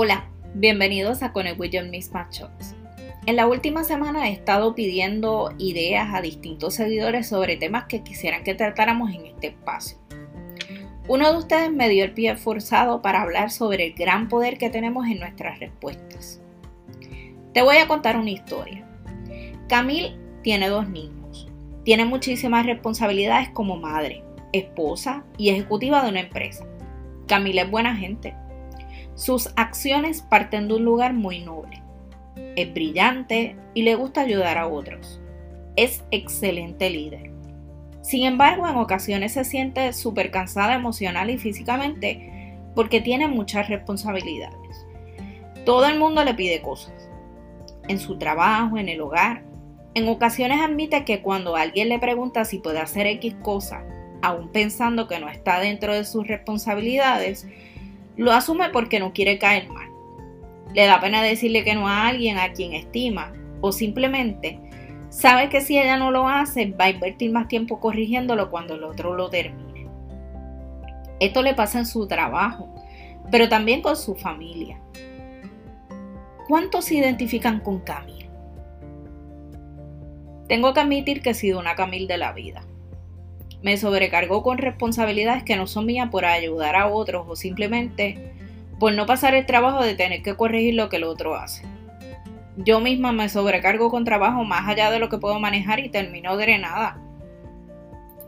Hola, bienvenidos a Connect with Your Mismatch En la última semana he estado pidiendo ideas a distintos seguidores sobre temas que quisieran que tratáramos en este espacio. Uno de ustedes me dio el pie forzado para hablar sobre el gran poder que tenemos en nuestras respuestas. Te voy a contar una historia. Camille tiene dos niños. Tiene muchísimas responsabilidades como madre, esposa y ejecutiva de una empresa. Camille es buena gente sus acciones parten de un lugar muy noble. Es brillante y le gusta ayudar a otros. Es excelente líder. Sin embargo, en ocasiones se siente súper cansada emocional y físicamente porque tiene muchas responsabilidades. Todo el mundo le pide cosas. En su trabajo, en el hogar. En ocasiones admite que cuando alguien le pregunta si puede hacer X cosa, aún pensando que no está dentro de sus responsabilidades, lo asume porque no quiere caer mal. Le da pena decirle que no a alguien a quien estima o simplemente sabe que si ella no lo hace va a invertir más tiempo corrigiéndolo cuando el otro lo termine. Esto le pasa en su trabajo, pero también con su familia. ¿Cuántos se identifican con Camille? Tengo que admitir que he sido una Camille de la vida. Me sobrecargó con responsabilidades que no son mías por ayudar a otros o simplemente por no pasar el trabajo de tener que corregir lo que el otro hace. Yo misma me sobrecargo con trabajo más allá de lo que puedo manejar y termino drenada.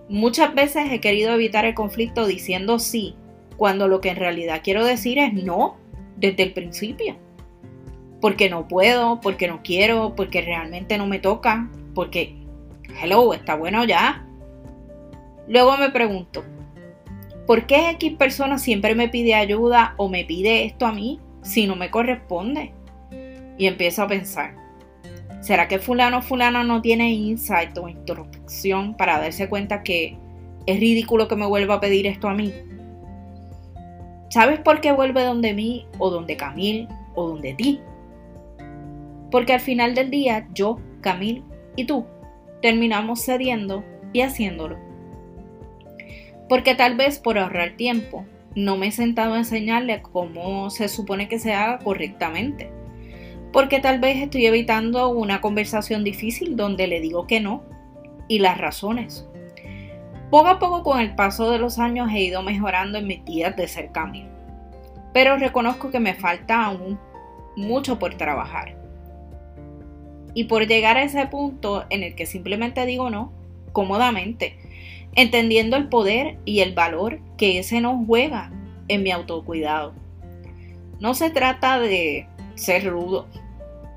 Muchas veces he querido evitar el conflicto diciendo sí, cuando lo que en realidad quiero decir es no desde el principio. Porque no puedo, porque no quiero, porque realmente no me toca, porque, hello, está bueno ya. Luego me pregunto, ¿por qué X persona siempre me pide ayuda o me pide esto a mí si no me corresponde? Y empiezo a pensar, ¿será que fulano o fulana no tiene insight o introspección para darse cuenta que es ridículo que me vuelva a pedir esto a mí? ¿Sabes por qué vuelve donde mí o donde Camil o donde ti? Porque al final del día yo, Camil y tú terminamos cediendo y haciéndolo porque tal vez por ahorrar tiempo no me he sentado a enseñarle cómo se supone que se haga correctamente. Porque tal vez estoy evitando una conversación difícil donde le digo que no y las razones. Poco a poco con el paso de los años he ido mejorando en mis días de ser cambio. Pero reconozco que me falta aún mucho por trabajar. Y por llegar a ese punto en el que simplemente digo no, cómodamente, entendiendo el poder y el valor que ese nos juega en mi autocuidado. No se trata de ser rudo,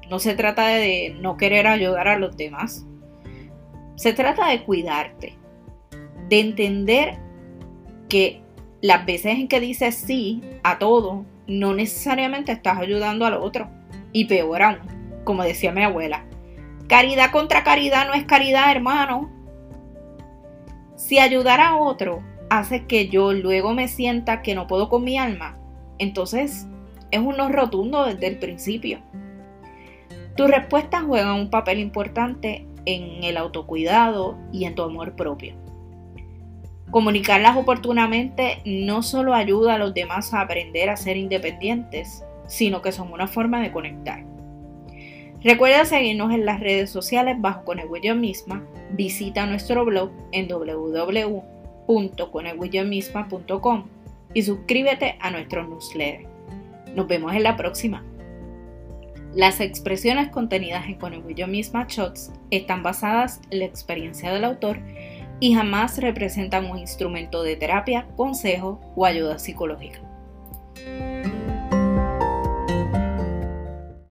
no se trata de no querer ayudar a los demás, se trata de cuidarte, de entender que las veces en que dices sí a todo, no necesariamente estás ayudando al otro. Y peor aún, como decía mi abuela, caridad contra caridad no es caridad, hermano. Si ayudar a otro hace que yo luego me sienta que no puedo con mi alma, entonces es un no rotundo desde el principio. Tus respuestas juegan un papel importante en el autocuidado y en tu amor propio. Comunicarlas oportunamente no solo ayuda a los demás a aprender a ser independientes, sino que son una forma de conectar. Recuerda seguirnos en las redes sociales bajo Conegüello Misma. Visita nuestro blog en www.conegüellomisma.com y suscríbete a nuestro newsletter. Nos vemos en la próxima. Las expresiones contenidas en Conegüello Misma Shots están basadas en la experiencia del autor y jamás representan un instrumento de terapia, consejo o ayuda psicológica.